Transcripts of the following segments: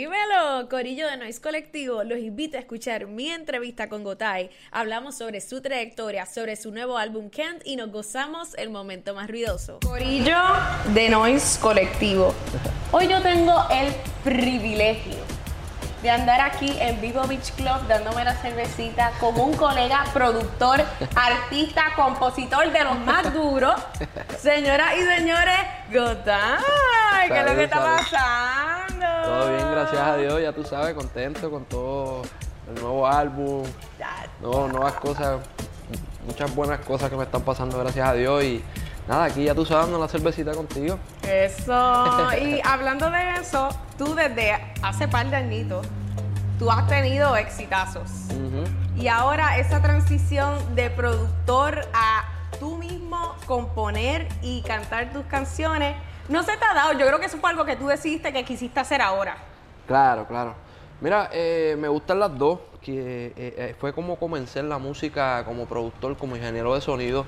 Dímelo, Corillo de Noise Colectivo. Los invito a escuchar mi entrevista con Gotay. Hablamos sobre su trayectoria, sobre su nuevo álbum Kent y nos gozamos el momento más ruidoso. Corillo de Noise Colectivo. Hoy yo tengo el privilegio de andar aquí en Vivo Beach Club dándome la cervecita con un colega productor, artista, compositor de los más duros. Señoras y señores, Gotay, ¿qué es lo que está pasando? Todo bien, gracias a Dios, ya tú sabes, contento con todo el nuevo álbum, no, nuevas cosas, muchas buenas cosas que me están pasando, gracias a Dios. Y nada, aquí ya tú sabes, dando la cervecita contigo. Eso. Y hablando de eso, tú desde hace par de añitos, tú has tenido exitazos. Y ahora esa transición de productor a tú mismo componer y cantar tus canciones, no se te ha dado. Yo creo que eso fue algo que tú decidiste que quisiste hacer ahora. Claro, claro. Mira, eh, me gustan las dos, que eh, eh, fue como comencé en la música como productor, como ingeniero de sonido,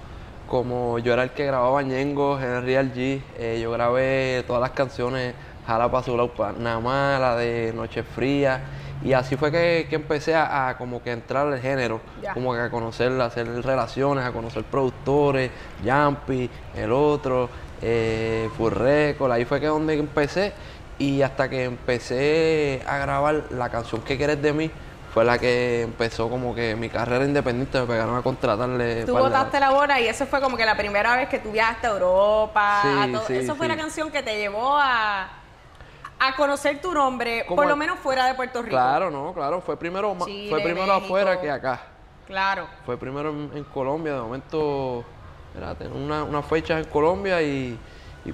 como yo era el que grababa Ñengo en Real G, yo grabé todas las canciones, Jala pa' nada más, la de Noche Fría, y así fue que, empecé a, como que entrar al género, como que a conocer, a hacer relaciones, a conocer productores, Jumpy, el otro, eh, Furreco, ahí fue que donde empecé y hasta que empecé a grabar la canción que quieres de mí, fue la que empezó como que mi carrera independiente, me pegaron a contratarle. Tú botaste la bola y eso fue como que la primera vez que tú viajaste a Europa. Sí, eso fue la canción que te llevó a, a conocer tu nombre, por lo menos fuera de Puerto Rico. Claro, no, claro, fue primero, fue primero afuera que acá. Claro. Fue primero en, Colombia, de momento, era una, una fecha en Colombia y,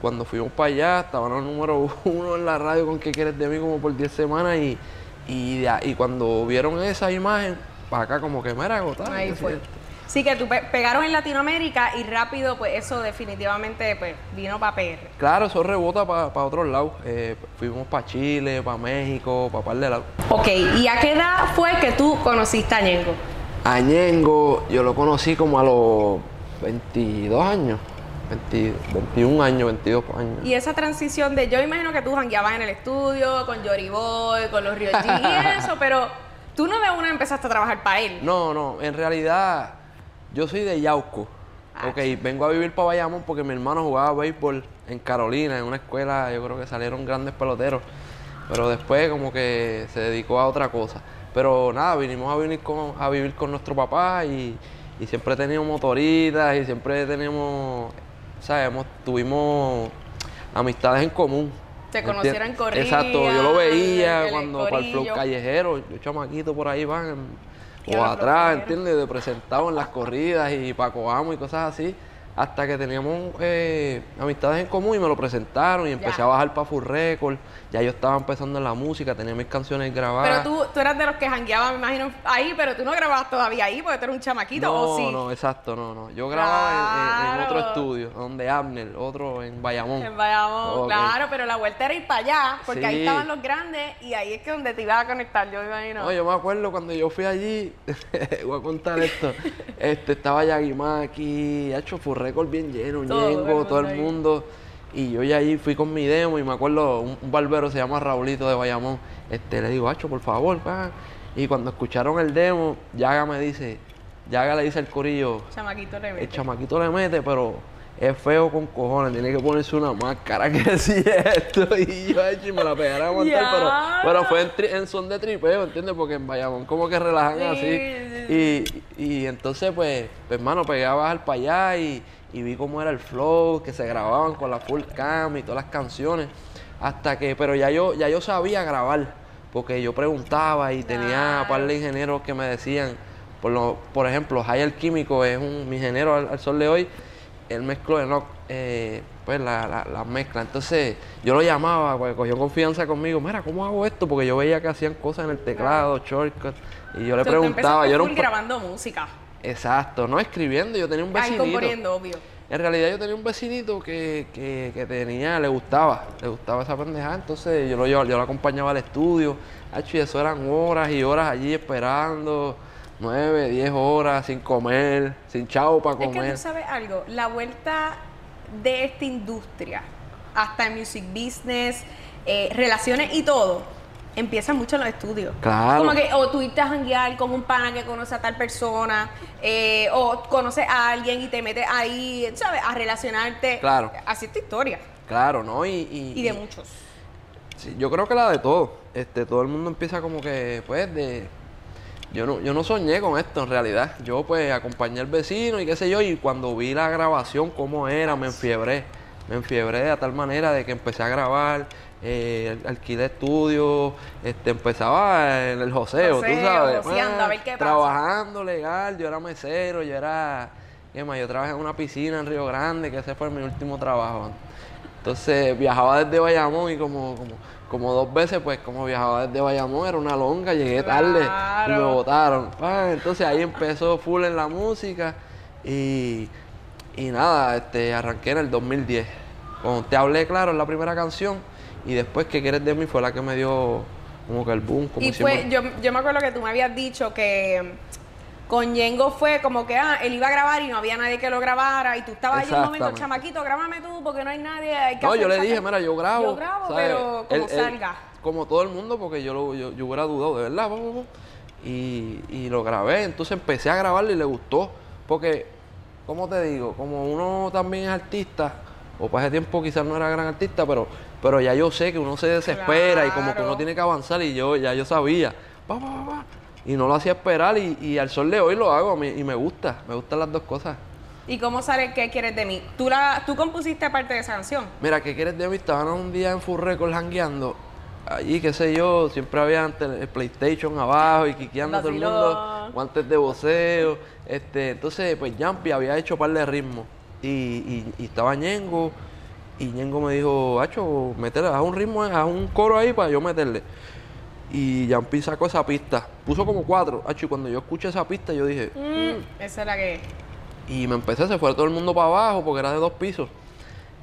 cuando fuimos para allá, estaban los número uno en la radio con qué quieres de mí como por 10 semanas y, y, y cuando vieron esa imagen, para acá como que me era agotada. Ahí fue. Sí, que tú pegaron en Latinoamérica y rápido, pues eso definitivamente pues, vino para PR. Claro, eso rebota para otros lados. Eh, fuimos para Chile, para México, para par de lados. Ok, ¿y a qué edad fue que tú conociste a Ñengo? A Ñengo yo lo conocí como a los 22 años. 21 años, 22 años. Y esa transición de, yo imagino que tú jangueabas en el estudio con Jory Boy, con los Rio G y eso, pero tú no de una empezaste a trabajar para él. No, no, en realidad yo soy de Yauco. Ah, ok, vengo a vivir para Bayamón porque mi hermano jugaba béisbol en Carolina, en una escuela, yo creo que salieron grandes peloteros. Pero después como que se dedicó a otra cosa. Pero nada, vinimos a vivir con, a vivir con nuestro papá y, siempre teníamos motoritas y siempre teníamos, sabemos, tuvimos amistades en común. Se conocieron en Exacto, yo lo veía cuando para el flow callejero, yo chamaquito por ahí van o atrás, ¿entiendes? De presentado en las corridas y Paco Amo y cosas así. Hasta que teníamos eh, amistades en común y me lo presentaron y empecé a bajar para Full Record. Ya yo estaba empezando en la música, tenía mis canciones grabadas. Pero tú, tú eras de los que jangueaban, me imagino, ahí, pero tú no grababas todavía ahí porque tú eras un chamaquito, no, ¿o sí? No, exacto, no, no. Yo grababa en, otro estudio, donde Abner, otro en Bayamón. En Bayamón, claro, pero la vuelta era ir para allá, porque ahí estaban los grandes y ahí es que donde te ibas a conectar, yo me imagino. No, yo me acuerdo cuando yo fui allí, voy a contar esto, este, estaba Yagimaki, ha hecho Full Record bien lleno, todo, todo el mundo. Y yo ya ahí fui con mi demo y me acuerdo, un, barbero se llama Raulito de Bayamón, este, le digo, Hacho, por favor, pa. Y cuando escucharon el demo, Yaga me dice, Yaga le dice al corillo, chamaquito le mete. el chamaquito le mete, pero es feo con cojones, tiene que ponerse una máscara que decía esto. Y yo, y me la pegaré a aguantar, pero, pero fue en, son de tripeo, ¿entiendes? Porque en Bayamón como que relajan así. y, y, entonces, pues, pues, hermano, pegué a bajar para allá y y vi cómo era el flow, que se grababan con la full cam y todas las canciones. Hasta que, pero ya yo, ya yo sabía grabar, porque yo preguntaba y tenía un par de ingenieros que me decían, por, lo, por ejemplo, Jay Químico es un, mi ingeniero al, sol de hoy, él mezcló no eh, pues la, la, mezcla. Entonces yo lo llamaba, pues cogió confianza conmigo, mira, ¿cómo hago esto? Porque yo veía que hacían cosas en el teclado, shortcut, y yo le preguntaba. Yo era un... grabando música. Exacto, no escribiendo, yo tenía un vecinito. Ahí componiendo, obvio. En realidad yo tenía un vecinito que, que, tenía, le gustaba, le gustaba esa pendejada, entonces yo lo, yo, lo acompañaba al estudio, y eso eran horas y horas allí esperando, nueve, diez horas sin comer, sin chavo para comer. Es que tú sabes algo, la vuelta de esta industria, hasta en music business, eh, relaciones y todo, empieza mucho en los estudios. Claro. Como que o tú irte a janguear con un pana que conoce a tal persona, eh, o conoces a alguien y te metes ahí, ¿sabes? A relacionarte. Claro. Así es tu historia. Claro, ¿no? Y, y, Y de muchos. Sí, yo creo que la de todo. Este, todo el mundo empieza como que, pues, de. Yo no, yo no soñé con esto en realidad. Yo pues acompañé al vecino y qué sé yo, y cuando vi la grabación, cómo era, me enfiebré. Me enfiebré de tal manera de que empecé a grabar, eh, al- alquilé estudio, este, empezaba en el joseo, tú sabes. joseando, a ver qué pasa. Trabajando legal, yo era mesero, yo era. ¿Qué más? Yo trabajé en una piscina en Río Grande, que ese fue mi último trabajo. Entonces viajaba desde Bayamón y como, como, como dos veces, pues como viajaba desde Bayamón, era una longa, llegué tarde y me botaron. Ah, entonces ahí empezó full en la música y, y nada, este, arranqué en el 2010. Cuando te hablé, claro, en la primera canción y después que quieres de mí fue la que me dio como que el boom. Como Y siempre. fue, yo, yo me acuerdo que tú me habías dicho que con Yengo fue como que ah, él iba a grabar y no había nadie que lo grabara y tú estabas ahí un momento, chamaquito, grábame tú porque no hay nadie. hay que No, yo le dije, mira, yo grabo. Yo grabo, ¿sabes? pero como Él- él- salga. como todo el mundo, porque yo, lo, yo, yo hubiera dudado, de verdad. vamos, vamos. Y, y lo grabé, entonces empecé a grabarlo y le gustó. Porque, como te digo, como uno también es artista, o para ese tiempo quizás no era gran artista, pero, pero ya yo sé que uno se desespera y como que uno tiene que avanzar y yo ya yo sabía. Pa, pa, pa, pa. Y no lo hacía esperar y, y al sol de hoy lo hago y me gusta, me gustan las dos cosas. ¿Y cómo sale qué quieres de mí? ¿Tú, la, tú compusiste parte de esa canción. Mira, ¿qué quieres de mí? Estaban un día en Full Records jangueando. Allí, qué sé yo, siempre había antes el PlayStation abajo y quiqueando todo el mundo, guantes de voceo. Este, entonces, pues Jumpy había hecho par de ritmos. Y, y, y estaba Ñengo. Y Ñengo me dijo, Hacho, métele, haz un ritmo, haz un coro ahí para yo meterle. Y Jumpy sacó esa pista. Puso como cuatro. Hacho, y cuando yo escuché esa pista, yo dije, Mm, esa es la que. y me empecé, se fue todo el mundo para abajo porque era de dos pisos.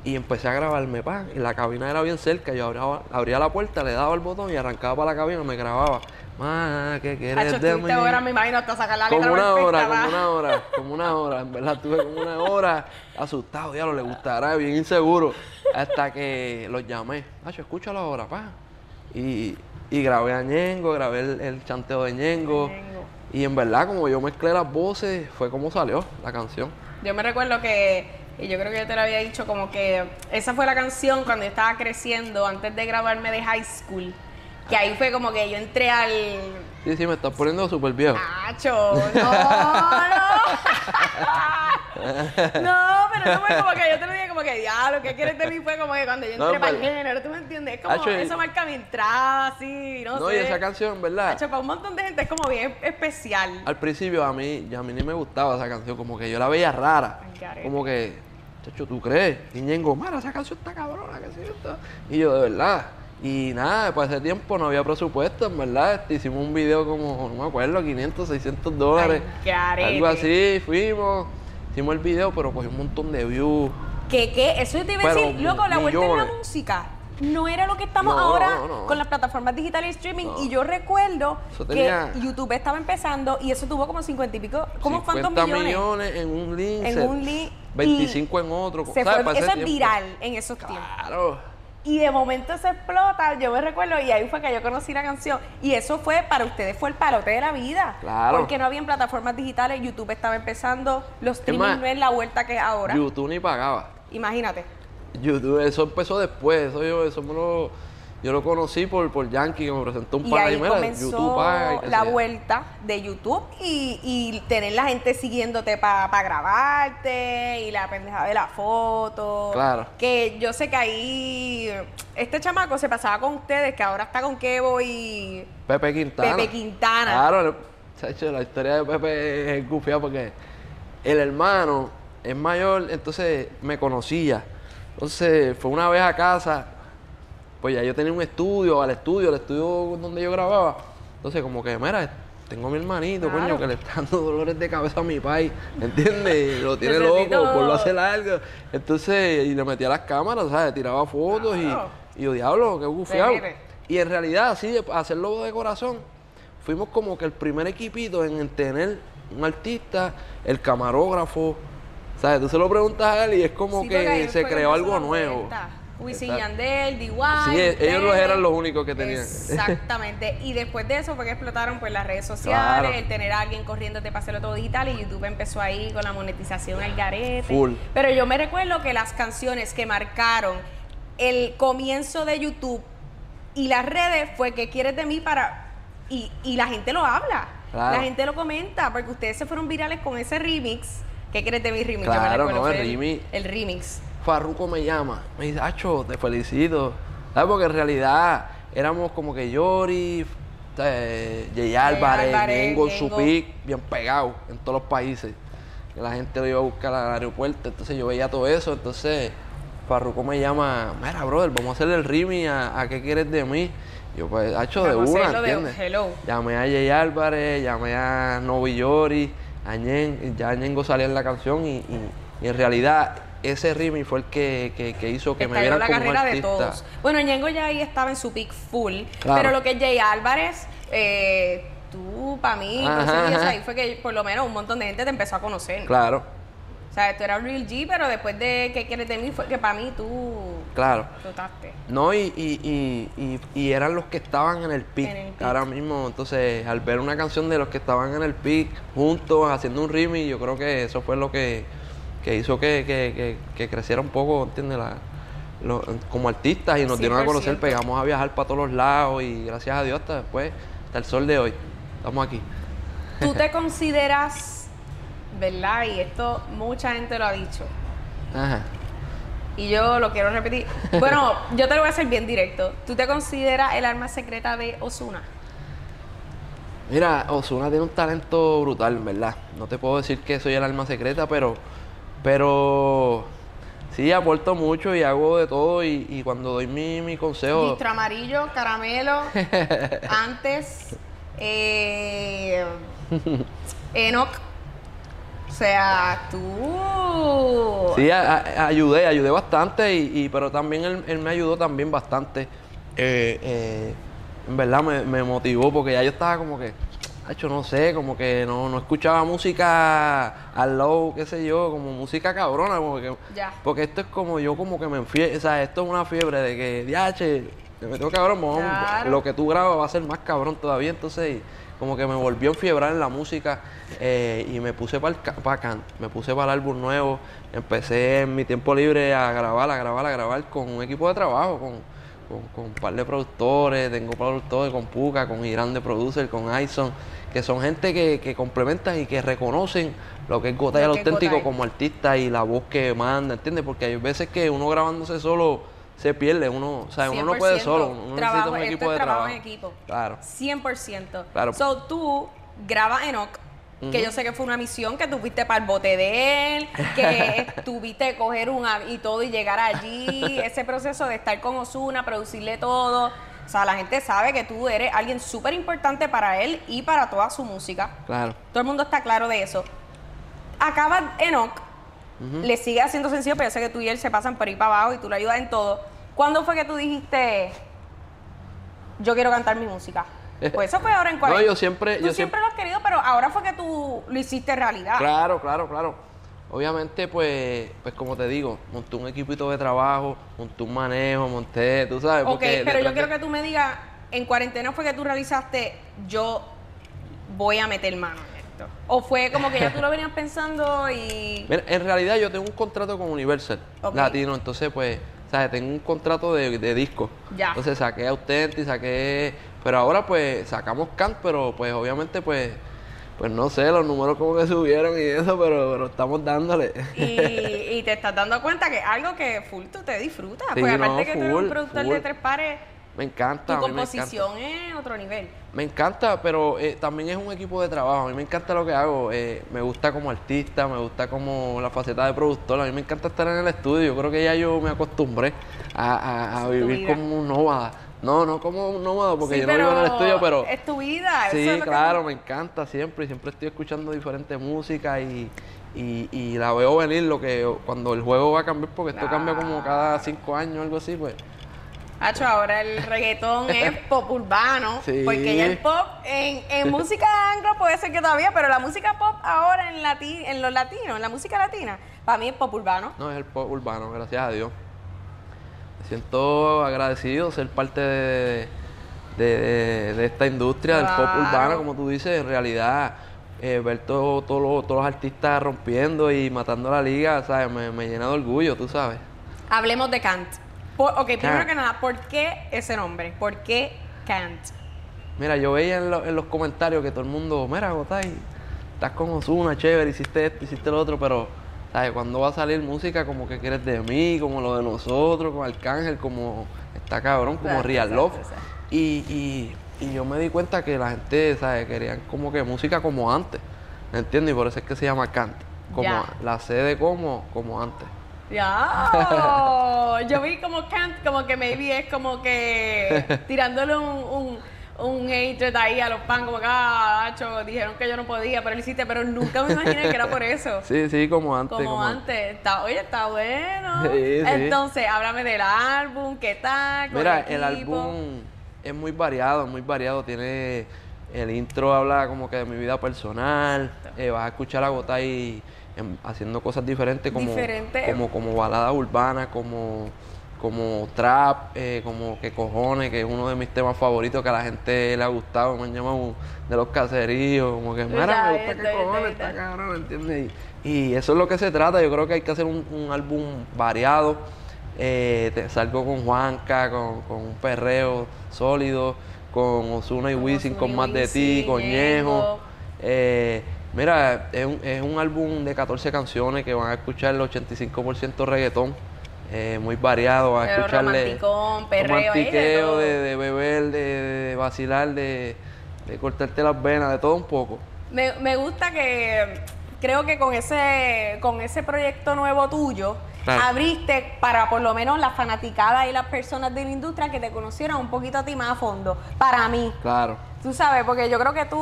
Y empecé a grabarme, pan. Y la cabina era bien cerca. Yo abría, abría la puerta, le daba el botón y arrancaba para la cabina y me grababa. Más, ¿qué quieres Hacho, de mí? ahora, me imagino, hasta sacar la Como letra una perfecta, hora, como una hora, como una hora. En verdad, estuve como una hora asustado, diablo, le gustará, bien inseguro. Hasta que los llamé. Hacho, escúchalo ahora, pa. Y, y grabé a Ñengo, grabé el, el chanteo de Ñengo. Ñengo. Y en verdad, como yo mezclé las voces, fue como salió la canción. Yo me recuerdo que, y yo creo que yo te lo había dicho, como que esa fue la canción cuando yo estaba creciendo, antes de graduarme de high school. Que ahí fue como que yo entré al. Sí, sí, me estás poniendo súper viejo. ¡Acho! ¡No! ¡No! no, pero no fue como que yo te lo dije como que diablo, ¿qué quieres de mí? Fue como que cuando yo No, entré para el género, ¿tú me entiendes? Es como, eso marca mi entrada, así, no, No, sé. y esa canción, verdad. Acho, para un montón de gente es como bien especial. Al principio a mí, ya a mí ni me gustaba esa canción, como que yo la veía rara. Ay. Como que, chacho, ¿tú crees? Y Ñengo, mara, esa canción está cabrona, que sí está. Y yo, de verdad. Y nada, después de ese tiempo no había presupuesto, en verdad. Este, hicimos un video como, no me acuerdo, 500, 600 dólares. Ay, algo así, fuimos. Hicimos el video, pero cogió un montón de views. ¿Qué, qué? Eso te iba a decir, loco, la vuelta de la millones. música. No era lo que estamos No, ahora no, no. con las plataformas digitales y streaming. Y yo recuerdo que YouTube estaba empezando y eso tuvo como 50 y pico, como cuántos 50 millones. en un link. En un link. 25 en otro. Se fue, Para eso es tiempo. viral en esos tiempos. Claro. Y de momento se explota, yo me recuerdo, y ahí fue que yo conocí la canción. Y eso fue, para ustedes, fue el palote de la vida. Claro. Porque no habían plataformas digitales, YouTube estaba empezando, los streaming no es la vuelta que es ahora. YouTube ni pagaba. Imagínate. YouTube, eso empezó después, eso yo, eso me lo, yo lo conocí por, por Yankee que me presentó un Y par ahí mira, comenzó YouTube la vuelta de YouTube y, y tener la gente siguiéndote para grabarte y la pendeja de la foto. Claro. Que yo sé que ahí este chamaco se pasaba con ustedes, que ahora está con Kevo y Pepe Quintana. Pepe Quintana. Claro, chacho, la historia de Pepe es gufia porque el hermano es mayor, entonces me conocía. Entonces fue una vez a casa, pues ya yo tenía un estudio, al estudio, el estudio donde yo grababa. Entonces como que, mira, tengo a mi hermanito, Claro. coño, que le está dando dolores de cabeza a mi país, ¿entiendes? Lo tiene Necesito- loco, por lo hacer algo. Entonces, y le metía las cámaras, ¿sabes? Tiraba fotos Claro. y, y yo, diablo, qué gufiado. mire. Y en realidad, así, de hacerlo de corazón, fuimos como que el primer equipito en, en tener un artista, el camarógrafo. ¿Sabes? Tú se lo preguntas a él y es como Sí, que se creó algo nuevo. Wisin Exacto. Yandel, DY. Sí, e- ellos eran los únicos que tenían. Exactamente. y después de eso fue que explotaron pues las redes sociales, Claro. el tener a alguien corriéndote para hacerlo todo digital y YouTube empezó ahí con la monetización al garete. Full. Pero yo me recuerdo que las canciones que marcaron el comienzo de YouTube y las redes fue ¿Qué quieres de mí para...? Y, y la gente lo habla. Claro. La gente lo comenta porque ustedes se fueron virales con ese remix. ¿Qué quieres de mi remix? Yo me Claro, no, el remix. El remix. Farruko me llama, me dice, Acho, te felicito. ¿Sabes? Porque en realidad éramos como que Yori, eh, Jay Álvarez, Ñengo. Supic, bien pegados en todos los países. Que la gente lo iba a buscar al aeropuerto, entonces yo veía todo eso, entonces Farruko me llama, mira, brother, vamos a hacerle el remix a, a ¿Qué quieres de mí? Yo, pues, Hacho, de Vamos a una, hacerlo de ¿entiendes? hello. Llamé a Jay Álvarez, llamé a Novi Yori, a Ñen, ya Ñengo salía en la canción y, y- y en realidad ese remix fue el que, que- que hizo que me vieran la como carrera de todos. Bueno, Ñengo ya ahí estaba en su peak full, Claro. pero lo que es Jay Álvarez, eh, tú, para mí, Ajá, ahí fue que por lo menos un montón de gente te empezó a conocer. Claro, O sea, esto era Real G, pero después de ¿Qué quieres de mí? Fue que para mí tú claro. explotaste. No, y, y, y, y, eran los que estaban en el pic. En el pic. Ahora mismo, entonces, al ver una canción de los que estaban en el pic juntos, haciendo un remix, yo creo que eso fue lo que, que hizo que, que, que, que creciera un poco, ¿entiendes? La, lo- como artistas y nos dieron a conocer, 100%. pegamos a viajar para todos los lados y gracias a Dios hasta después, hasta el sol de hoy. Estamos aquí. Tú te consideras, ¿verdad? Y esto mucha gente lo ha dicho. Ajá. Y yo lo quiero repetir. Bueno, yo te lo voy a hacer bien directo. ¿Tú te consideras el arma secreta de Osuna? Mira, Osuna tiene un talento brutal, ¿verdad? No te puedo decir que soy el alma secreta, pero, pero sí aporto mucho y hago de todo y, y cuando doy mi, mi consejo, Distro amarillo, caramelo, antes, eh, Enoch. O sea, tú. sí a- a- ayudé, ayudé bastante, y, y- pero también él, él me ayudó también bastante. Eh, eh, en verdad me, me motivó porque ya yo estaba como que, hecho no sé, como que no, no escuchaba música al low, qué sé yo, como música cabrona, como que Ya. Porque esto es como yo como que me enfie, o sea, esto es una fiebre de que, diache, me metió cabrón, Claro. lo que tú grabas va a ser más cabrón todavía, entonces como que me volvió a enfiebrar en la música eh, y me puse para me puse para el álbum nuevo, empecé en mi tiempo libre a grabar, a grabar, a grabar con un equipo de trabajo, con, con, con un par de productores, tengo productores con Puka, con Irán de Producer, con Ison, que son gente que, que complementan y que reconocen lo que es Gotay es auténtico Gotay. como artista y la voz que manda, ¿entiendes? Porque hay veces que uno grabándose solo se pierde, uno, o sea, uno no puede 100%. solo, uno Trabajo- necesita un esto equipo es de trabajo trabajo. en equipo. Claro. 100%. Claro. So, tú grabas Que yo sé que fue una misión que tuviste para el bote de él, que tuviste coger un y todo y llegar allí, ese proceso de estar con Osuna, producirle todo. O sea, la gente sabe que tú eres alguien súper importante para él y para toda su música. Claro. Todo el mundo está claro de eso. Acaba Enoch, le sigue haciendo sencillo, pero yo sé que tú y él se pasan por ahí para abajo y tú le ayudas en todo. ¿Cuándo fue que tú dijiste, yo quiero cantar mi música? Pues eso fue ahora en No, cuarenta. yo siempre- Tú yo siempre lo has querido, pero ahora fue que tú lo hiciste realidad. Claro, claro, claro. Obviamente, pues, pues como te digo, monté un equipito de trabajo, monté un manejo, monté, tú sabes. ok, pero yo quiero que tú me digas, en cuarentena fue que tú realizaste, yo voy a meter mano en esto. O fue como que ya tú lo venías pensando y... Mira, en realidad yo tengo un contrato con Universal. Latino, entonces pues, ¿sabes? Tengo un contrato de, de disco. Ya. Entonces saqué Authentic, saqué... Pero ahora pues sacamos Kant, pero pues obviamente pues... Pues no sé, los números como que subieron y eso, pero, pero estamos dándole. Y, y te estás dando cuenta que es algo que full tú te disfrutas. Sí, Porque aparte que tú eres un productor full. de tres pares, me encanta, tu composición es otro nivel. Me encanta, pero eh, también es un equipo de trabajo. A mí me encanta lo que hago. eh, me gusta como artista, me gusta como la faceta de productor. A mí me encanta estar en el estudio. Yo creo que ya yo me acostumbré a, a- a vivir como un nómada. No, no como un nómada, porque Sí, yo no vivo en el estudio, pero... Es tu vida. eso Sí, es lo que- claro, me encanta siempre. y Siempre estoy escuchando diferentes músicas y, y, y la veo venir lo que cuando el juego va a cambiar, porque esto cambia como cada cinco años o algo así, pues... Hacho, ahora el reggaetón es pop urbano. Sí. Porque ya el pop, en, en música anglo puede ser que todavía, pero la música pop ahora en, lati, en los latinos, en la música latina, para mí es pop urbano. No, es el pop urbano, gracias a Dios. Siento agradecido ser parte de, de- de esta industria del pop urbano, como tú dices, en realidad eh, ver todo- todo lo- todos los artistas rompiendo y matando la liga, ¿sabes? Me, me llena de orgullo, tú sabes. Hablemos de Kant. Por- ok, primero que nada, ¿por qué ese nombre? ¿Por qué Kant? Mira, yo veía en, lo- en los comentarios que todo el mundo, mira, Gotay, estás con Ozuna, chévere, hiciste esto, hiciste lo otro, pero, ¿sabes? Cuando va a salir música como que quieres de mí, como lo de nosotros, con Arcángel, como está cabrón, como Exacto, Real Love. exacto. Y, y, y yo me di cuenta que la gente, ¿sabes? Querían como que música como antes, ¿me entiendes? Y por eso es que se llama Kant, como la C de como, como antes. Ya. Yo vi como Kant, como que maybe es como que tirándole un, un, un hatred ahí a los pan, como que, ah, dijeron que yo no podía, pero él hiciste, pero nunca me imaginé que era por eso. Sí, sí, como antes. Como antes. Está, oye, está bueno. Sí, sí. Entonces, háblame del álbum, ¿qué tal? Mira, el álbum es muy variado, muy variado. Tiene el intro habla como que de mi vida personal. eh, vas a escuchar a Gotay em, haciendo cosas diferentes como Diferente. como como balada urbana, como como trap, eh, como que cojones, que es uno de mis temas favoritos que a la gente le ha gustado, me han llamado de los caseríos, como que mira, me gusta que cojones, está cabrón, ¿entiendes? Y, y eso es lo que se trata, yo creo que hay que hacer un, un álbum variado. Eh, te- salgo con Juanca, con, con un perreo sólido, con Osuna y Wisin, con Más de Ti, con. Ñejo. Eh, mira, es un, es un álbum de 14 canciones que van a escuchar el 85% reggaetón, eh, muy variado, a escucharle perreo, ahí de de, de beber, de, de vacilar, de, de cortarte las venas, de todo un poco. Me, me gusta que creo que con ese con ese proyecto nuevo tuyo Claro. abriste para por lo menos la fanaticada y las personas de la industria que te conocieran un poquito a ti más a fondo. Para mí, Claro. Tú sabes, porque yo creo que tú,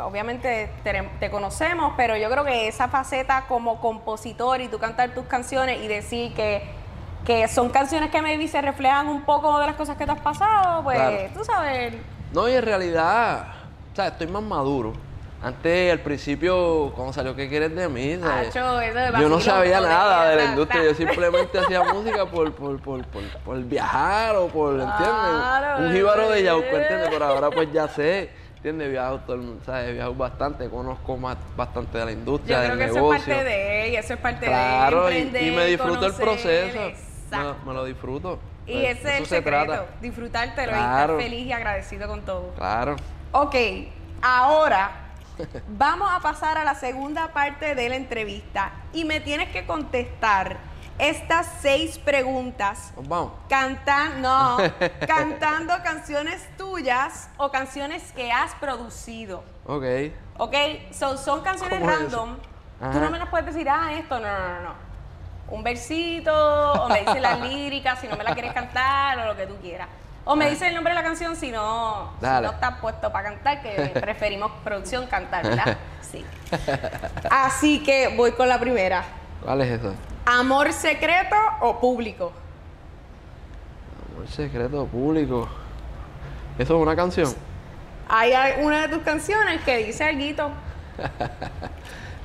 obviamente te, te conocemos, pero yo creo que esa faceta como compositor y tú cantar tus canciones y decir que, que son canciones que maybe se reflejan un poco de las cosas que te has pasado, pues Claro. tú sabes, No, y en realidad, o sea, estoy más maduro. Antes, al principio, cuando salió ¿Qué quieres de mí? Acho, de Yo no sabía nada de la industria, yo simplemente hacía música por, por, por, por, por viajar o por, ¿entiendes? Claro, Un jíbaro de. Yauco, ¿entiendes? Pero ahora pues ya sé, ¿entiendes? Viajo todo el mundo, ¿sabes? Viajo bastante, conozco más, bastante de la Yo industria, creo del que eso negocio. es parte de y eso es parte claro, de y, emprender, y me disfruto el proceso. Exacto. me lo disfruto. Y Pues, ese es el se secreto, trata. disfrutártelo y Claro. estar feliz y agradecido con todo. Claro. Ok, ahora vamos a pasar a la segunda parte de la entrevista y me tienes que contestar estas seis preguntas vamos. Cantan, no, cantando canciones tuyas o canciones que has producido. Ok. ¿Ok? So, son canciones ¿Cómo es random. Tú no me las puedes decir, ah, esto, no, no, no, no. Un versito, o me dices las líricas si no me la quieres cantar, o lo que tú quieras. O me dices el nombre de la canción si no, si no estás puesto para cantar, que preferimos producción cantar, ¿verdad? Sí. Así que voy con la primera. ¿Cuál es eso? ¿Amor secreto o público? Amor secreto público. ¿Eso es una canción? Hay una de tus canciones que dice algo.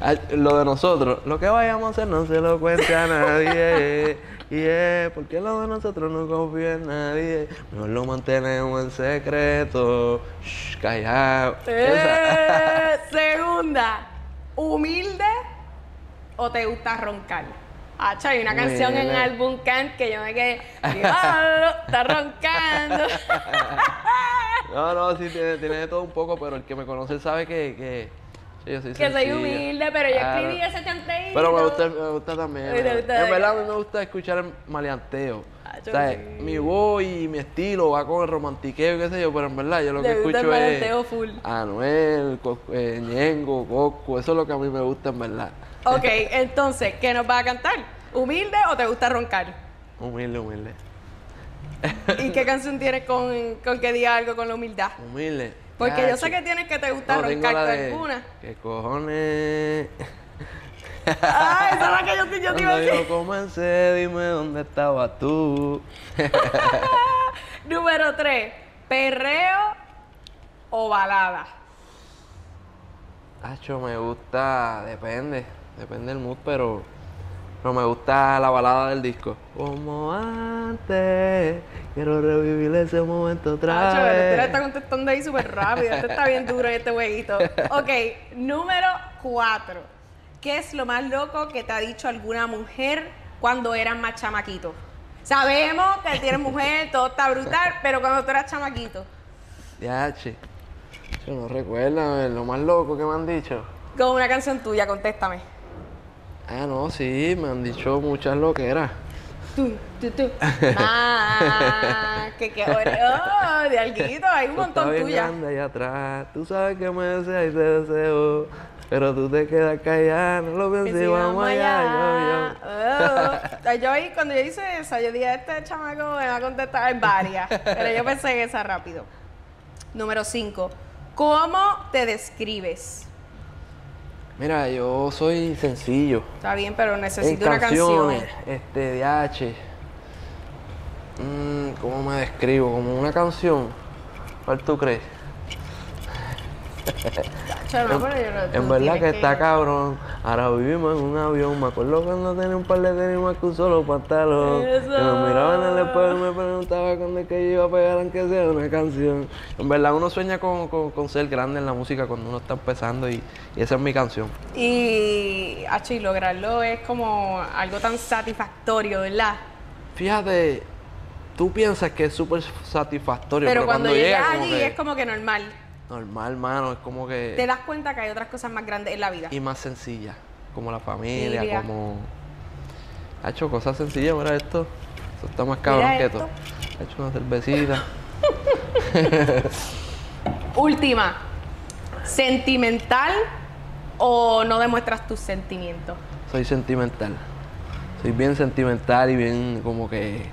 Ah, Lo de nosotros, lo que vayamos a hacer no se lo cuente a nadie. Y es porque lo de nosotros no confía en nadie. Mejor lo mantenemos en secreto. Shh, callado. Eh, segunda, ¿humilde o te gusta roncar? Hacha, hay una canción en el Humilde. álbum Kant que yo me quedé, está roncando. No, no, sí, tiene, tiene de todo un poco, pero el que me conoce sabe que, que sí, yo soy que soy humilde, pero yo Claro. escribí ese chanteíto. Pero me gusta, me gusta también. Gusta en verdad a mí me gusta escuchar el maleanteo. Ah, yo o sea, sí. mi voz y mi estilo va con el romantiqueo y qué sé yo, pero en verdad yo lo que gusta el escucho es maleanteo full. Anuel, Co- eh, Ñengo, Coco, eso es lo que a mí me gusta en verdad. Ok, entonces, ¿qué nos vas a cantar? ¿Humilde o te gusta roncar? Humilde, humilde. ¿Y qué canción tienes con, con que diga algo con la humildad? Humilde. Porque yo sé que tienes que te gusta No, roncar con de, alguna. ¿Qué cojones? Ah, esa es la que yo, te- yo te iba a Cuando decir. yo comencé, dime dónde estabas tú. Número 3, perreo o balada. Hacho, me gusta, depende, depende del mood, pero Pero me gusta la balada del disco. Como antes, quiero revivir ese momento otra Nacho, vez. está contestando ahí súper rápido. Este está bien duro en este jueguito. Ok, número cuatro. ¿Qué es lo más loco que te ha dicho alguna mujer cuando eras más chamaquito? Sabemos que tienes mujer, todo está brutal, pero cuando tú eras chamaquito, Ya, che. Yo no recuerdo lo más loco que me han dicho. con una canción tuya, contéstame. Ah, no, sí, me han dicho muchas loqueras. Tú, tú, tú. Ah, que qué oh, de alguito, hay un Tú montón bien tuya. grande allá atrás. Tú sabes que me deseas y te deseo. Pero tú te quedas callada, no lo pienses vamos allá. yo, Oh. Yo ahí, cuando yo hice esa, yo dije, este chamaco me va a contestar varias. Pero yo pensé en esa rápido. Número 5. ¿Cómo te describes? Mira, yo soy sencillo. Está bien, pero En necesito una canciones, canción. este, de H. Mm, ¿Cómo me describo? Como una canción. ¿Cuál tú crees? Chacho, no, pero yo no- En verdad que está cabrón. Ahora vivimos en un avión. Me acuerdo cuando tenía un par de tenis más que un solo pantalón. Eso. Que me miraba en el espejo y me preguntaba cuándo es que yo iba a pegar aunque sea una canción. En verdad uno sueña con, con- con ser grande en la música cuando uno está empezando y, y esa es mi canción. Y, acho, y lograrlo es como algo tan satisfactorio, ¿verdad? Fíjate, tú piensas que es súper satisfactorio, Pero, pero, cuando, llega llegas allí que es como que normal. Normal, mano, es como que... Te das cuenta que hay otras cosas más grandes en la vida. y más sencilla, como la familia, Mira. como... Ha hecho cosas sencillas, mira esto. Esto está más cabrón que esto. todo. Ha hecho una cervecita. Última. ¿Sentimental o no demuestras tus sentimientos? Soy sentimental. Soy bien sentimental y bien como que...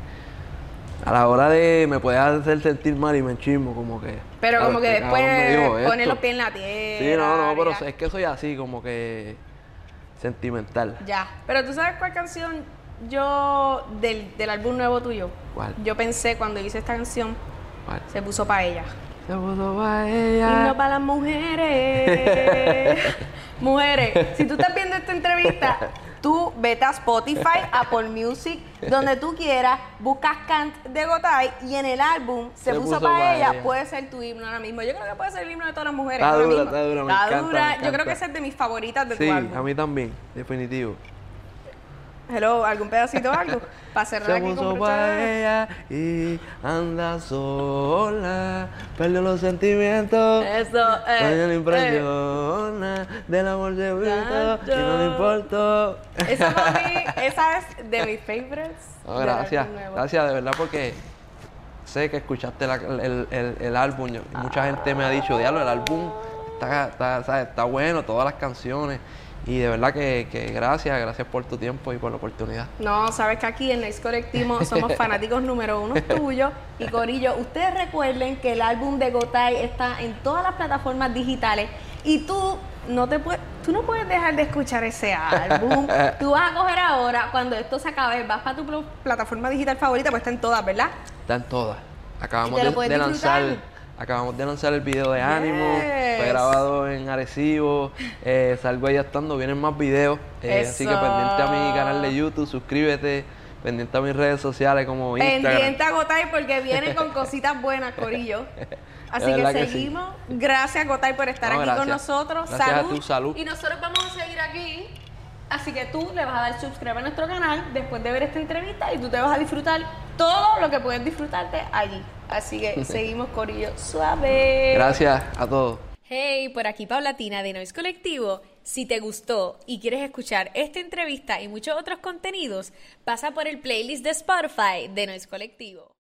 A la hora de... Me puede hacer sentir mal y me enchismo como que... Pero "Ah, como que este después poner esto". los pies en la tierra. Sí, no, no, pero mira. es que soy así como que... Sentimental. Ya. Pero tú sabes cuál canción yo del, del álbum nuevo tuyo. ¿Cuál? Yo pensé cuando hice esta canción, ¿Cuál? se puso para ella. Se puso pa' Y ella. no para las mujeres. mujeres, si tú estás viendo esta entrevista, tú vete a Spotify, Apple Music, donde tú quieras, buscas Cant de Gotay y en el álbum Se, puso, puso para pa' ella, ella. puede ser tu himno ahora mismo. Yo creo que puede ser el himno de todas las mujeres. Está dura, está dura, me Está encanta, dura. me Yo creo que esa es de mis favoritas de Sí, tu álbum. a mí también, definitivo. Hello, ¿algún pedacito o algo? Para cerrar aquí con de- ella y anda sola. Perdió los sentimientos. Eso, A ella le eh, eh. impresiona. Del amor visto y no le importó. Esa para mí, esa es de mis favorites. No, gracias, gracias de verdad porque sé que escuchaste la- el, el- el álbum. yo- mucha gente me ha dicho, diablo, el álbum está, está, ¿sabes? está bueno, todas las canciones. Y de verdad que, que gracias, gracias por tu tiempo y por la oportunidad. No, sabes que aquí en Nice Colectivo somos fanáticos número uno tuyos. Y Corillo, ustedes recuerden que el álbum de Gotay está en todas las plataformas digitales y tú no te puedes, tú no puedes dejar de escuchar ese álbum. Tú vas a coger ahora, cuando esto se acabe, vas para tu pl- plataforma digital favorita, pues está en todas, ¿verdad? Están todas. Acabamos de, de lanzar, disfrutar. Acabamos de lanzar el video de Ánimo, fue Yes. grabado en Arecibo, eh, salgo ahí estando, vienen más videos, eh, así que pendiente a mi canal de YouTube, suscríbete, pendiente a mis redes sociales como Instagram. Pendiente a Gotay porque viene con cositas buenas, Corillo. Así que verdad que sí. seguimos. Gracias, Gotay, por estar No, aquí con nosotros. Gracias a salud. tu salud. Y nosotros vamos a seguir aquí. Así que tú le vas a dar subscribe a nuestro canal después de ver esta entrevista y tú te vas a disfrutar todo lo que puedes disfrutarte allí. Así que seguimos, Corillo, suave. Gracias a todos. Hey, por aquí Paulatina de Noise Colectivo. Si te gustó y quieres escuchar esta entrevista y muchos otros contenidos, pasa por el playlist de Spotify de Noise Colectivo.